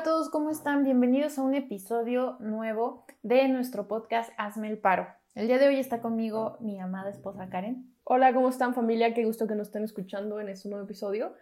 a todos, ¿cómo están? Bienvenidos a un episodio nuevo de nuestro podcast Hazme el Paro. El día de hoy está conmigo mi amada esposa Karen. Hola, ¿cómo están familia? Qué gusto que nos estén escuchando en este nuevo episodio.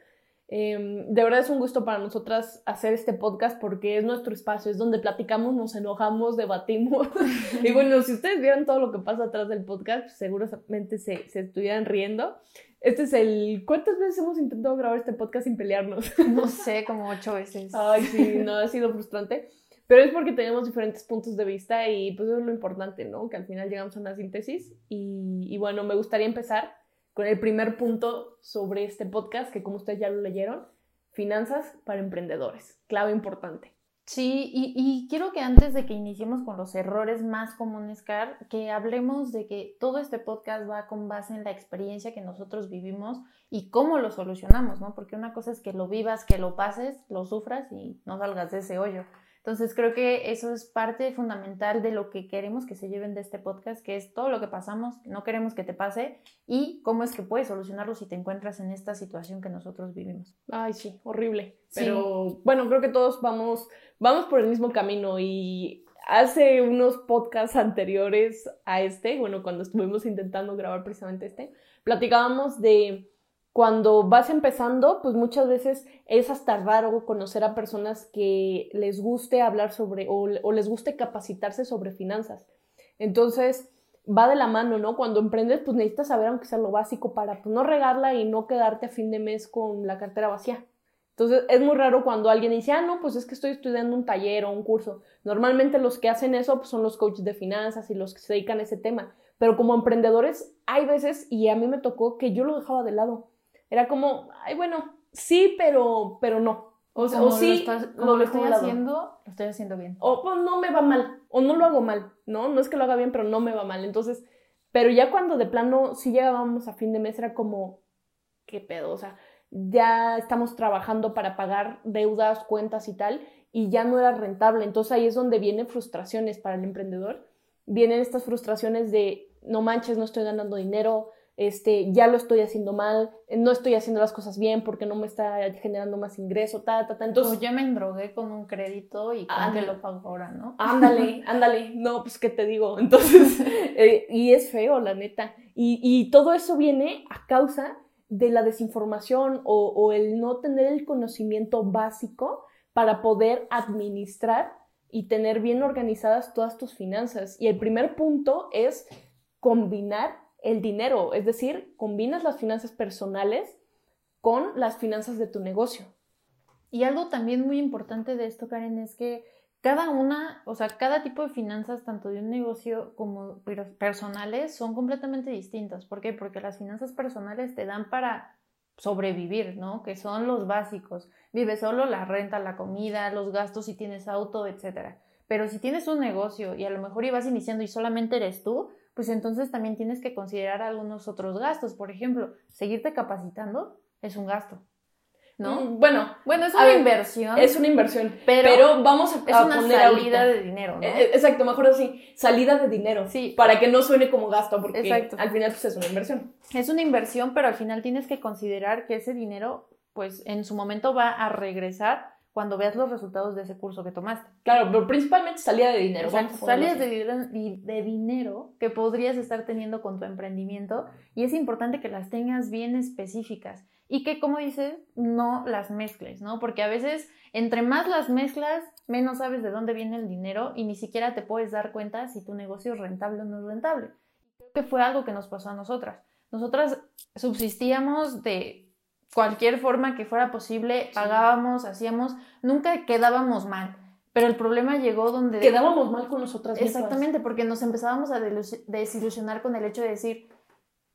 Em, de verdad es un gusto para nosotras hacer este podcast porque es nuestro espacio, es donde platicamos, nos enojamos, debatimos. y bueno, si ustedes vieran todo lo que pasa atrás del podcast, seguramente se, se estuvieran riendo. Este es el... ¿Cuántas veces hemos intentado grabar este podcast sin pelearnos? No sé, como ocho veces. Ay, sí, no, ha sido frustrante. Pero es porque tenemos diferentes puntos de vista y pues eso es lo importante, ¿no? Que al final llegamos a una síntesis. Y, y bueno, me gustaría empezar con el primer punto sobre este podcast, que como ustedes ya lo leyeron, finanzas para emprendedores. Clave importante. Sí, y, quiero que antes de que iniciemos con los errores más comunes, Car, que hablemos de que todo este podcast va con base en la experiencia que nosotros vivimos y cómo lo solucionamos, ¿no? Porque una cosa es que lo vivas, que lo pases, lo sufras y no salgas de ese hoyo. Entonces creo que eso es parte fundamental de lo que queremos que se lleven de este podcast, que es todo lo que pasamos, no queremos que te pase y cómo es que puedes solucionarlo si te encuentras en esta situación que nosotros vivimos. Ay, sí, horrible. Pero bueno, creo que todos vamos, vamos por el mismo camino y hace unos podcasts anteriores a este, bueno, cuando estuvimos intentando grabar precisamente este, platicábamos de cuando vas empezando, pues muchas veces es hasta raro conocer a personas que les guste hablar sobre o, les guste capacitarse sobre finanzas. Entonces, va de la mano, ¿no? Cuando emprendes, pues necesitas saber aunque sea lo básico para pues, no regarla y no quedarte a fin de mes con la cartera vacía. Entonces, es muy raro cuando alguien dice, ah, no, pues es que estoy estudiando un taller o un curso. Normalmente los que hacen eso pues, son los coaches de finanzas y los que se dedican a ese tema. Pero como emprendedores, hay veces, y a mí me tocó, que yo lo dejaba de lado era como, ay, bueno, sí, pero, pero no. O, sea, o sí, lo, estoy haciendo, lo estoy haciendo bien. O pues no me va mal, o no lo hago mal, ¿no? No es que lo haga bien, pero no me va mal. Entonces, pero ya cuando de plano sí llegábamos a fin de mes era como, qué pedo, o sea, ya estamos trabajando para pagar deudas, cuentas y tal, y ya no era rentable. Entonces ahí es donde vienen frustraciones para el emprendedor. Vienen estas frustraciones de, no manches, no estoy ganando dinero, este, ya lo estoy haciendo mal, no estoy haciendo las cosas bien porque no me está generando más ingreso, ta, ta, ta. Entonces, yo me endrogué con un crédito y con que lo pago ahora, ¿no? Ándale, ándale. No, pues, ¿qué te digo? Entonces, eh, y es feo, la neta. Y, y, todo eso viene a causa de la desinformación o, o el no tener el conocimiento básico para poder administrar y tener bien organizadas todas tus finanzas. Y el primer punto es combinar el dinero, es decir, combinas las finanzas personales con las finanzas de tu negocio. Y algo también muy importante de esto, Karen, es que cada una, o sea, cada tipo de finanzas, tanto de un negocio como personales, son completamente distintas. ¿Por qué? Porque las finanzas personales te dan para sobrevivir, ¿no? Que son los básicos. Vive solo la renta, la comida, los gastos si tienes auto, etc. Pero si tienes un negocio y a lo mejor ibas iniciando y solamente eres tú, pues entonces también tienes que considerar algunos otros gastos. Por ejemplo, seguirte capacitando es un gasto. ¿No? Mm, bueno, bueno, es una inversión. Es una inversión, pero, vamos a, es una salida de dinero, ¿no? Eh, eh, exacto, mejor así, salida de dinero. Sí. Para que no suene como gasto, porque al final pues, es una inversión. Es una inversión, pero al final tienes que considerar que ese dinero, pues en su momento va a regresar cuando veas los resultados de ese curso que tomaste. Claro, pero principalmente salida de dinero. salida de, de, dinero que podrías estar teniendo con tu emprendimiento y es importante que las tengas bien específicas y que, como dices, no las mezcles, ¿no? Porque a veces, entre más las mezclas, menos sabes de dónde viene el dinero y ni siquiera te puedes dar cuenta si tu negocio es rentable o no es rentable. Creo que fue algo que nos pasó a nosotras. Nosotras subsistíamos de cualquier forma que fuera posible, pagábamos, hacíamos, nunca quedábamos mal. Pero el problema llegó donde... Quedábamos mal con nosotras mismas. Exactamente, porque nos empezábamos a desilusionar con el hecho de decir,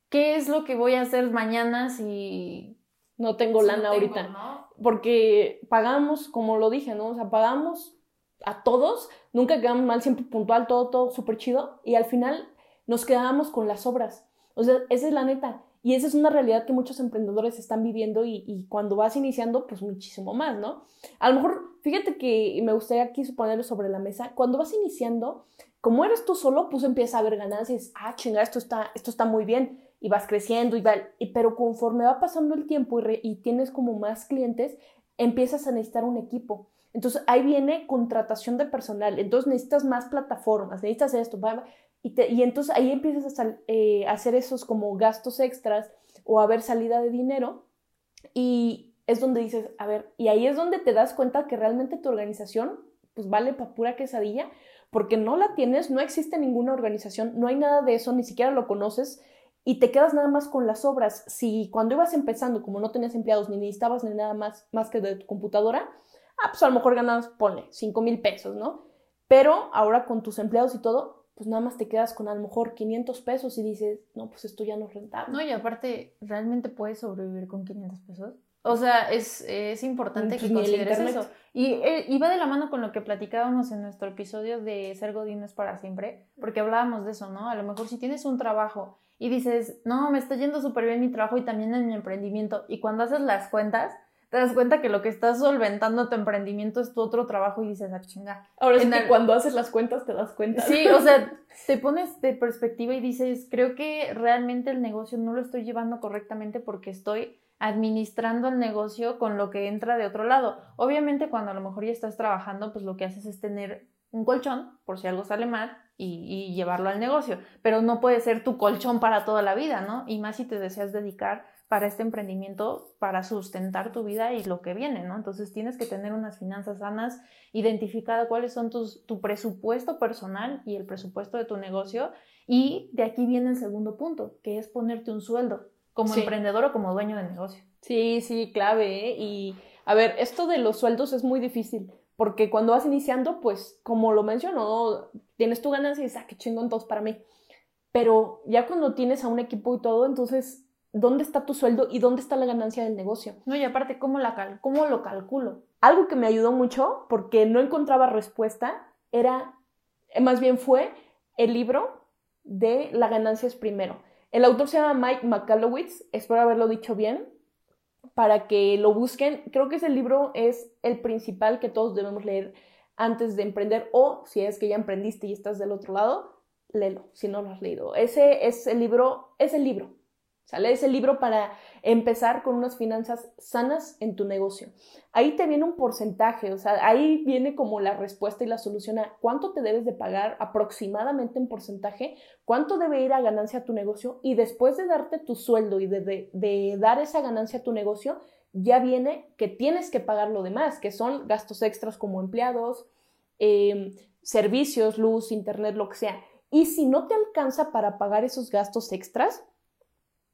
¿qué es lo que voy a hacer mañana si... No tengo lana ahorita. Porque pagamos, como lo dije, ¿no? O sea, pagamos a todos, nunca quedamos mal, siempre puntual, todo, todo súper chido. Y al final nos quedábamos con las obras. O sea, esa es la neta. Y esa es una realidad que muchos emprendedores están viviendo y, cuando vas iniciando, pues muchísimo más, ¿no? A lo mejor, fíjate que me gustaría aquí ponerlo sobre la mesa, cuando vas iniciando, como eres tú solo, pues empieza a ver ganancias, ah, chinga, esto está, esto está muy bien, y vas creciendo, y, va, y pero conforme va pasando el tiempo y, y tienes como más clientes, empiezas a necesitar un equipo. Entonces ahí viene contratación de personal. Entonces necesitas más plataformas, necesitas esto, y, entonces ahí empiezas a, eh, hacer esos como gastos extras o a ver salida de dinero y es donde dices, a ver, y ahí es donde te das cuenta que realmente tu organización pues vale para pura quesadilla porque no la tienes, no existe ninguna organización, no hay nada de eso, ni siquiera lo conoces y te quedas nada más con las obras. Si cuando ibas empezando, como no tenías empleados ni necesitabas ni nada más, más que de tu computadora, ah, pues a lo mejor ganabas, ponle, 5 mil pesos, ¿no? Pero ahora con tus empleados y todo, pues nada más te quedas con a lo mejor 500 pesos y dices, no, pues esto ya no es rentable. No, y aparte, ¿realmente puedes sobrevivir con 500 pesos? O sea, es, es importante que consideres eso. Y eh, iba de la mano con lo que platicábamos en nuestro episodio de Ser Godines para siempre, porque hablábamos de eso, ¿no? A lo mejor si tienes un trabajo y dices, no, me está yendo súper bien mi trabajo y también en mi emprendimiento, y cuando haces las cuentas, te das cuenta que lo que estás solventando tu emprendimiento es tu otro trabajo y dices, ah, chinga. Ahora sí que cuando haces las cuentas te das cuenta. Sí, o sea, te pones de perspectiva y dices, creo que realmente el negocio no lo estoy llevando correctamente porque estoy administrando el negocio con lo que entra de otro lado. Obviamente cuando a lo mejor ya estás trabajando, pues lo que haces es tener un colchón por si algo sale mal y, llevarlo al negocio, pero no puede ser tu colchón para toda la vida, ¿no? Y más si te deseas dedicar para este emprendimiento, para sustentar tu vida y lo que viene, ¿no? Entonces tienes que tener unas finanzas sanas, identificada cuáles son tus, tu presupuesto personal y el presupuesto de tu negocio. Y de aquí viene el segundo punto, que es ponerte un sueldo como emprendedor o como dueño de negocio. Sí, sí, clave. ¿eh? Y a ver, esto de los sueldos es muy difícil, porque cuando vas iniciando, pues como lo mencionó, tienes tu ganancia y dices, ah, qué chingón todos para mí. Pero ya cuando tienes a un equipo y todo, entonces, ¿dónde está tu sueldo y dónde está la ganancia del negocio? No, y aparte, ¿cómo, la cómo lo calculo? Algo que me ayudó mucho, porque no encontraba respuesta, era, más bien fue el libro de La ganancia es primero el autor se llama Mike McCallowitz, espero haberlo dicho bien, para que lo busquen. Creo que ese libro es el principal que todos debemos leer antes de emprender o si es que ya emprendiste y estás del otro lado, léelo si no lo has leído. Ese es el libro, es el libro. ¿Sale? Ese libro para empezar con unas finanzas sanas en tu negocio. Ahí te viene un porcentaje, o sea, ahí viene como la respuesta y la solución a cuánto te debes de pagar aproximadamente en porcentaje, cuánto debe ir a ganancia a tu negocio y después de darte tu sueldo y de, dar esa ganancia a tu negocio, ya viene que tienes que pagar lo demás, que son gastos extras como empleados, em, servicios, luz, internet, lo que sea. Y si no te alcanza para pagar esos gastos extras,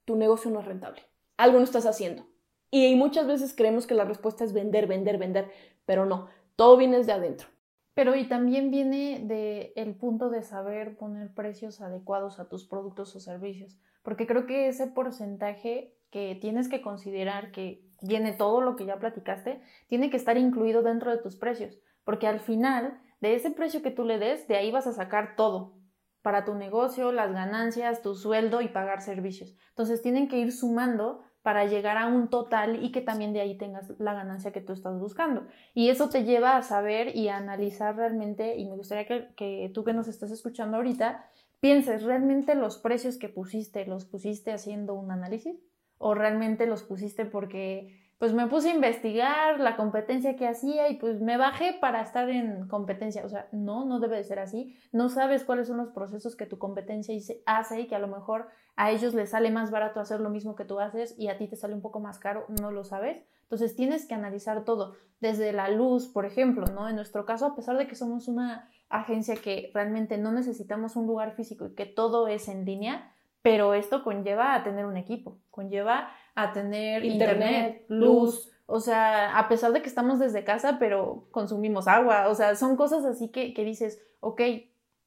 tu negocio no es rentable. Algo no estás haciendo. Y muchas veces creemos que la respuesta es vender, vender, vender, pero no, todo viene desde adentro. Pero y también viene de punto de saber poner precios adecuados a tus productos o servicios, porque creo que ese porcentaje que tienes que considerar que viene todo lo que ya platicaste, tiene que estar incluido dentro de tus precios, porque al final de ese precio que tú le des, de ahí vas a sacar todo, para tu negocio, las ganancias, tu sueldo y pagar servicios. Entonces tienen que ir sumando para llegar a un total y que también de ahí tengas la ganancia que tú estás buscando. Y eso te lleva a saber y a analizar realmente, y me gustaría que, tú que nos estás escuchando ahorita, pienses, ¿realmente los precios que pusiste los pusiste haciendo un análisis? ¿O realmente los pusiste porque pues me puse a investigar la competencia que hacía y pues me bajé para estar en competencia. O sea, no, no debe de ser así. No sabes cuáles son los procesos que tu competencia hace y que a lo mejor a ellos les sale más barato hacer lo mismo que tú haces y a ti te sale un poco más caro, no lo sabes. Entonces tienes que analizar todo, desde la luz, por ejemplo, ¿no? En nuestro caso, a pesar de que somos una agencia que realmente no necesitamos un lugar físico y que todo es en línea, pero esto conlleva a tener un equipo, conlleva a tener internet, luz, o sea, a pesar de que estamos desde casa, pero consumimos agua, o sea, son cosas así que, que dices, ok,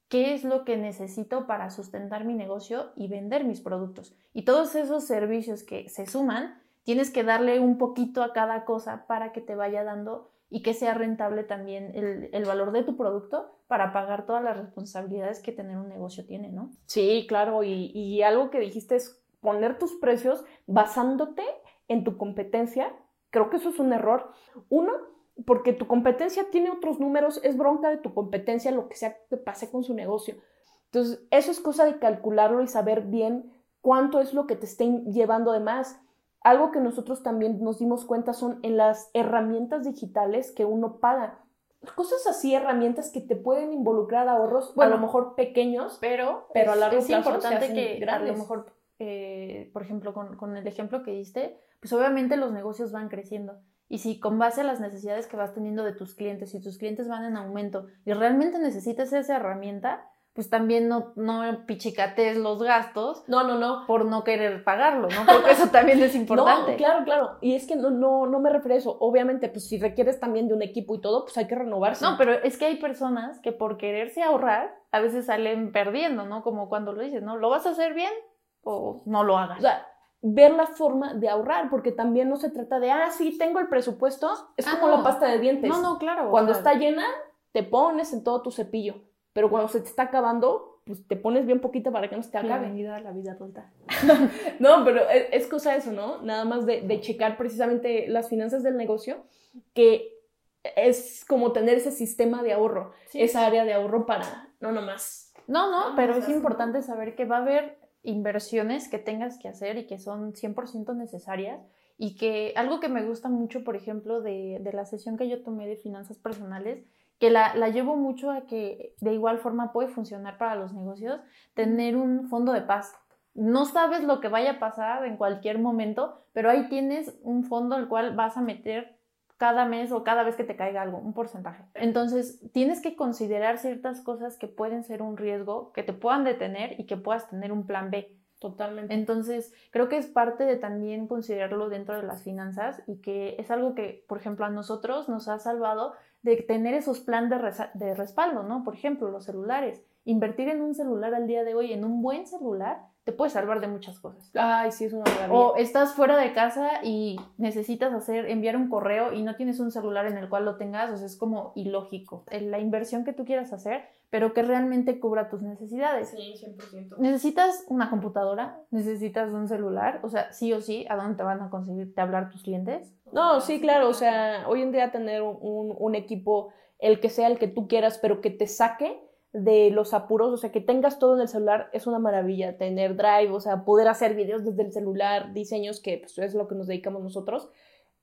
¿qué es lo que necesito para sustentar mi negocio y vender mis productos? Y todos esos servicios que se suman, tienes que darle un poquito a cada cosa para que te vaya dando y que sea rentable también el, valor de tu producto para pagar todas las responsabilidades que tener un negocio tiene, ¿no? Sí, claro, y, y algo que dijiste es poner tus precios basándote en tu competencia. Creo que eso es un error. Uno, porque tu competencia tiene otros números, es bronca de tu competencia lo que sea que pase con su negocio. Entonces, eso es cosa de calcularlo y saber bien cuánto es lo que te estén llevando de más. Algo que nosotros también nos dimos cuenta son en las herramientas digitales que uno paga. cosas así, herramientas que te pueden involucrar ahorros, bueno, a lo mejor pequeños, pero, pero a largo es plazo importante que a lo mejor, eh, por ejemplo, con, con el ejemplo que diste, pues obviamente los negocios van creciendo. Y si con base a las necesidades que vas teniendo de tus clientes, si tus clientes van en aumento y realmente necesitas esa herramienta, pues también no, no pichicates los gastos. No, no, no. Por no querer pagarlo, ¿no? Porque eso también es importante. no, claro, claro. Y es que no, no, no me refiero a eso. Obviamente, pues si requieres también de un equipo y todo, pues hay que renovarse. No, pero es que hay personas que por quererse ahorrar, a veces salen perdiendo, ¿no? Como cuando lo dices, ¿no? ¿Lo vas a hacer bien o no lo hagas? O sea, ver la forma de ahorrar, porque también no se trata de, ah, sí, tengo el presupuesto, es como la pasta de dientes. No, no, claro. Cuando está llena, te pones en todo tu cepillo pero cuando se te está acabando, pues te pones bien poquito para que no se te acabe. La vida, la vida adulta. no, pero es, cosa eso, ¿no? Nada más de, de, checar precisamente las finanzas del negocio, que es como tener ese sistema de ahorro, esa área de ahorro para, no nomás. No, no, pero es importante saber que va a haber inversiones que tengas que hacer y que son 100% necesarias y que algo que me gusta mucho, por ejemplo, de, de la sesión que yo tomé de finanzas personales, que la, la, llevo mucho a que de igual forma puede funcionar para los negocios, tener un fondo de paz. No sabes lo que vaya a pasar en cualquier momento, pero ahí tienes un fondo al cual vas a meter cada mes o cada vez que te caiga algo, un porcentaje. Entonces, tienes que considerar ciertas cosas que pueden ser un riesgo, que te puedan detener y que puedas tener un plan B. Totalmente. Entonces, creo que es parte de también considerarlo dentro de las finanzas y que es algo que, por ejemplo, a nosotros nos ha salvado de tener esos planes de, respaldo, ¿no? Por ejemplo, los celulares. Invertir en un celular al día de hoy, en un buen celular, te puede salvar de muchas cosas. Ay, sí, es una maravilla. O estás fuera de casa y necesitas hacer, enviar un correo y no tienes un celular en el cual lo tengas, o sea, es como ilógico. La inversión que tú quieras hacer, pero que realmente cubra tus necesidades. Sí, 100%. Necesitas una computadora, necesitas un celular, o sea, sí o sí, ¿a dónde te van a conseguir hablar tus clientes? No, sí, claro, o sea, hoy en día tener un, un, equipo, el que sea el que tú quieras, pero que te saque de los apuros, o sea, que tengas todo en el celular es una maravilla, tener drive, o sea, poder hacer videos desde el celular, diseños, que pues, es lo que nos dedicamos nosotros.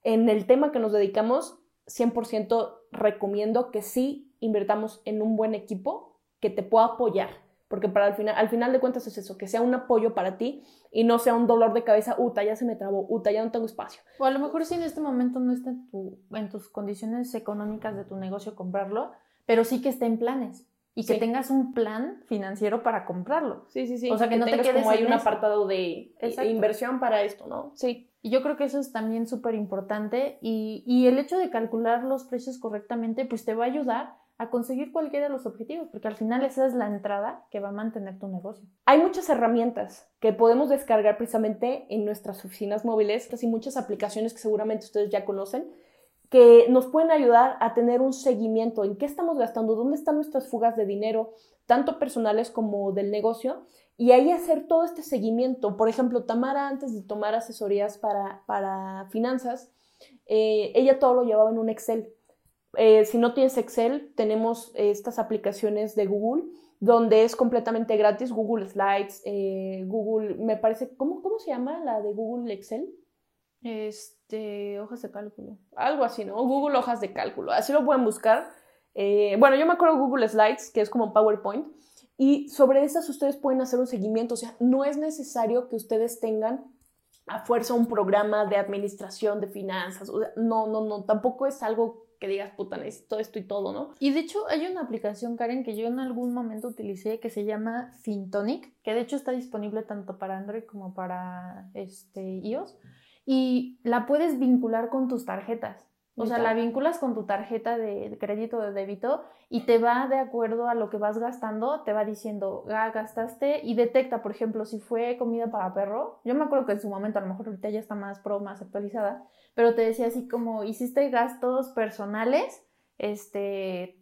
En el tema que nos dedicamos, 100% recomiendo que sí invertamos en un buen equipo que te pueda apoyar porque para al final, al final de cuentas es eso, que sea un apoyo para ti y no sea un dolor de cabeza, uta, ya se me trabó, uta, ya no tengo espacio. O a lo mejor si en este momento no está en, tu, en tus condiciones económicas de tu negocio comprarlo, pero sí que esté en planes y que tengas un plan financiero para comprarlo. Sí, sí, sí. O sea, que, no te quedes como hay un apartado de inversión para esto, ¿no? Sí. Y yo creo que eso es también súper importante y, y el hecho de calcular los precios correctamente, pues te va a ayudar a conseguir cualquiera de los objetivos, porque al final esa es la entrada que va a mantener tu negocio. Hay muchas herramientas que podemos descargar precisamente en nuestras oficinas móviles y muchas aplicaciones que seguramente ustedes ya conocen que nos pueden ayudar a tener un seguimiento en qué estamos gastando, dónde están nuestras fugas de dinero, tanto personales como del negocio, y ahí hacer todo este seguimiento. Por ejemplo, Tamara, antes de tomar asesorías para, para finanzas, eh, ella todo lo llevaba en un Excel eh, si no tienes Excel, tenemos estas aplicaciones de Google donde es completamente gratis, Google Slides, eh, Google, me parece, ¿cómo, ¿cómo se llama la de Google Excel? Este, hojas de cálculo. Algo así, ¿no? Google hojas de cálculo. Así lo pueden buscar. Eh, bueno, yo me acuerdo Google Slides, que es como PowerPoint, y sobre esas ustedes pueden hacer un seguimiento. O sea, no es necesario que ustedes tengan a fuerza un programa de administración de finanzas. no, no, no, tampoco es algo que digas, puta, necesito esto y todo, ¿no? Y de hecho hay una aplicación, Karen, que yo en algún momento utilicé que se llama Fintonic, que de hecho está disponible tanto para Android como para este, iOS, y la puedes vincular con tus tarjetas. O sea, la vinculas con tu tarjeta de crédito o de débito y te va de acuerdo a lo que vas gastando, te va diciendo, ah, gastaste y detecta, por ejemplo, si fue comida para perro. Yo me acuerdo que en su momento, a lo mejor ahorita ya está más pro, más actualizada, pero te decía así como, hiciste gastos personales, este,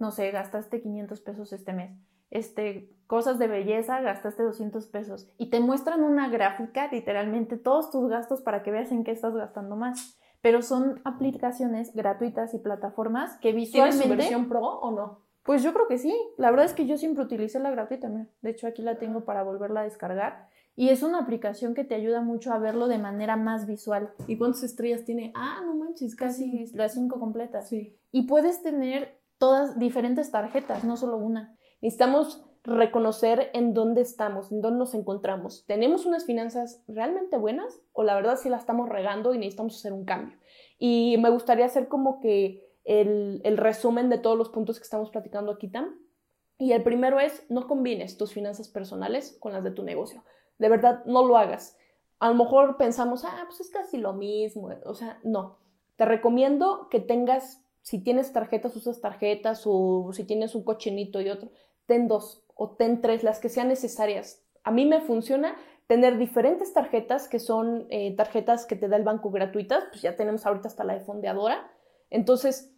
no sé, gastaste 500 pesos este mes. Este, cosas de belleza, gastaste 200 pesos. Y te muestran una gráfica, literalmente, todos tus gastos para que veas en qué estás gastando más pero son aplicaciones gratuitas y plataformas que visualmente... ¿Tienes versión pro o no? Pues yo creo que sí. La verdad es que yo siempre utilicé la gratuita. De hecho, aquí la tengo para volverla a descargar. Y es una aplicación que te ayuda mucho a verlo de manera más visual. ¿Y cuántas estrellas tiene? Ah, no manches, casi, las cinco completas. Sí. Y puedes tener todas diferentes tarjetas, no solo una. Necesitamos reconocer en dónde estamos, en dónde nos encontramos. ¿Tenemos unas finanzas realmente buenas o la verdad sí las estamos regando y necesitamos hacer un cambio? Y me gustaría hacer como que el, el resumen de todos los puntos que estamos platicando aquí, Tam. Y el primero es, no combines tus finanzas personales con las de tu negocio. De verdad, no lo hagas. A lo mejor pensamos, ah, pues es casi lo mismo. O sea, no. Te recomiendo que tengas, si tienes tarjetas, usas tarjetas, o si tienes un cochinito y otro, ten dos o ten tres, las que sean necesarias. A mí me funciona tener diferentes tarjetas que son eh, tarjetas que te da el banco gratuitas, pues ya tenemos ahorita hasta la de fondeadora. Entonces,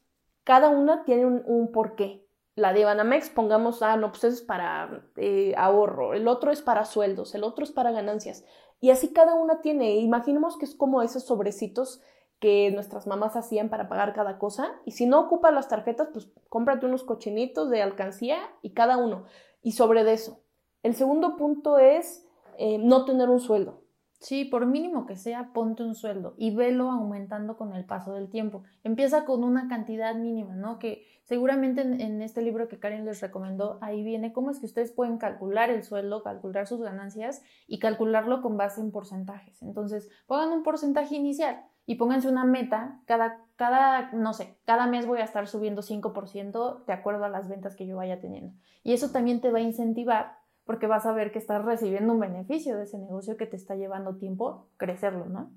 cada una tiene un, un porqué la de Banamex, pongamos, ah, no, pues es para eh, ahorro, el otro es para sueldos, el otro es para ganancias. Y así cada una tiene, imaginemos que es como esos sobrecitos que nuestras mamás hacían para pagar cada cosa. Y si no ocupas las tarjetas, pues cómprate unos cochinitos de alcancía y cada uno. Y sobre eso. El segundo punto es eh, no tener un sueldo. Sí, por mínimo que sea, ponte un sueldo y velo aumentando con el paso del tiempo. Empieza con una cantidad mínima, ¿no? Que seguramente en, este libro que Karen les recomendó, ahí viene cómo es que ustedes pueden calcular el sueldo, calcular sus ganancias y calcularlo con base en porcentajes. Entonces, pongan un porcentaje inicial y pónganse una meta. Cada, cada, no sé, cada mes voy a estar subiendo 5% de acuerdo a las ventas que yo vaya teniendo. Y eso también te va a incentivar porque vas a ver que estás recibiendo un beneficio de ese negocio que te está llevando tiempo crecerlo, ¿no?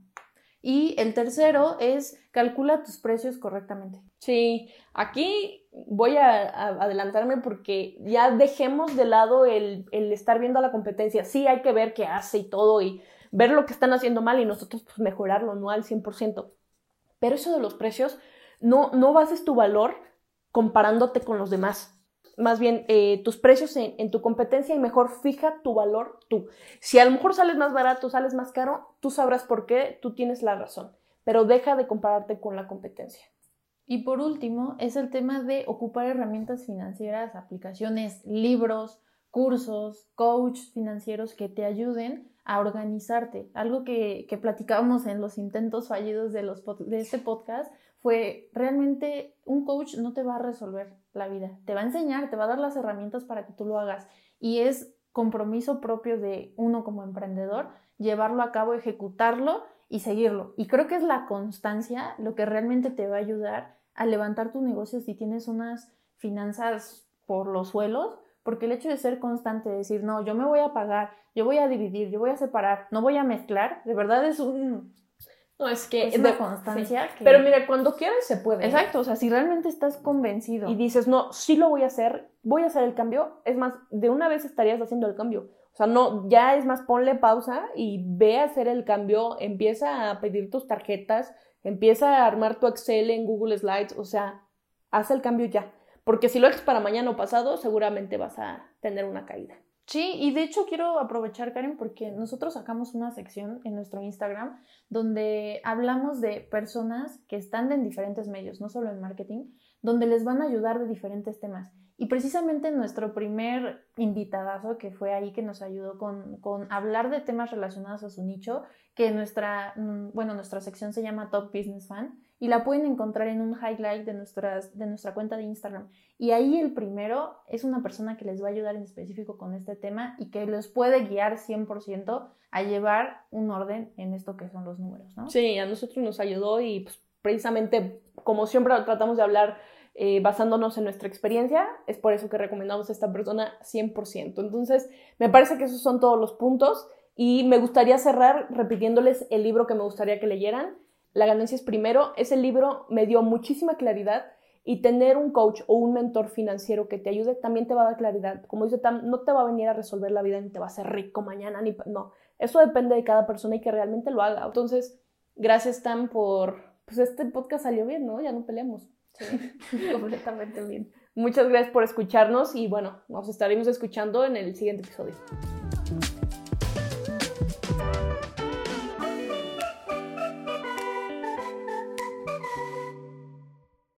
Y el tercero es calcula tus precios correctamente. Sí, aquí voy a, adelantarme porque ya dejemos de lado el, el, estar viendo a la competencia. Sí, hay que ver qué hace y todo y ver lo que están haciendo mal y nosotros pues, mejorarlo, no al 100%. Pero eso de los precios, no, no bases tu valor comparándote con los demás más bien eh, tus precios en, tu competencia y mejor fija tu valor tú. Si a lo mejor sales más barato, sales más caro, tú sabrás por qué, tú tienes la razón, pero deja de compararte con la competencia. Y por último, es el tema de ocupar herramientas financieras, aplicaciones, libros, cursos, coach financieros que te ayuden a organizarte. Algo que, que platicábamos en los intentos fallidos de, los, de este podcast fue realmente un coach no te va a resolver la vida, te va a enseñar, te va a dar las herramientas para que tú lo hagas y es compromiso propio de uno como emprendedor llevarlo a cabo, ejecutarlo y seguirlo. Y creo que es la constancia lo que realmente te va a ayudar a levantar tu negocio si tienes unas finanzas por los suelos, porque el hecho de ser constante, de decir, no, yo me voy a pagar, yo voy a dividir, yo voy a separar, no voy a mezclar, de verdad es un no, es que es una constancia. Pero mira, cuando quieres se puede. Exacto, o sea, si realmente estás convencido. Y dices, no, sí lo voy a hacer, voy a hacer el cambio, es más, de una vez estarías haciendo el cambio. O sea, no, ya es más, ponle pausa y ve a hacer el cambio, empieza a pedir tus tarjetas, empieza a armar tu Excel en Google Slides, o sea, haz el cambio ya. Porque si lo haces para mañana o pasado, seguramente vas a tener una caída. Sí, y de hecho quiero aprovechar, Karen, porque nosotros sacamos una sección en nuestro Instagram donde hablamos de personas que están en diferentes medios, no solo en marketing, donde les van a ayudar de diferentes temas. Y precisamente nuestro primer invitadazo, que fue ahí que nos ayudó con, con, hablar de temas relacionados a su nicho, que nuestra, mm, bueno, nuestra sección se llama Top Business Fan, y la pueden encontrar en un highlight de, nuestras, de nuestra cuenta de Instagram. Y ahí el primero es una persona que les va a ayudar en específico con este tema y que les puede guiar 100% a llevar un orden en esto que son los números, ¿no? Sí, a nosotros nos ayudó y pues, precisamente como siempre tratamos de hablar eh, basándonos en nuestra experiencia, es por eso que recomendamos a esta persona 100%. Entonces, me parece que esos son todos los puntos y me gustaría cerrar repitiéndoles el libro que me gustaría que leyeran la ganancia es primero. Ese libro me dio muchísima claridad y tener un coach o un mentor financiero que te ayude también te va a dar claridad. Como dice Tam, no te va a venir a resolver la vida ni te va a hacer rico mañana, ni no. Eso depende de cada persona y que realmente lo haga. Entonces, gracias Tam por, pues este podcast salió bien, ¿no? Ya no peleamos. Sí, completamente bien. Muchas gracias por escucharnos y bueno, nos estaremos escuchando en el siguiente episodio.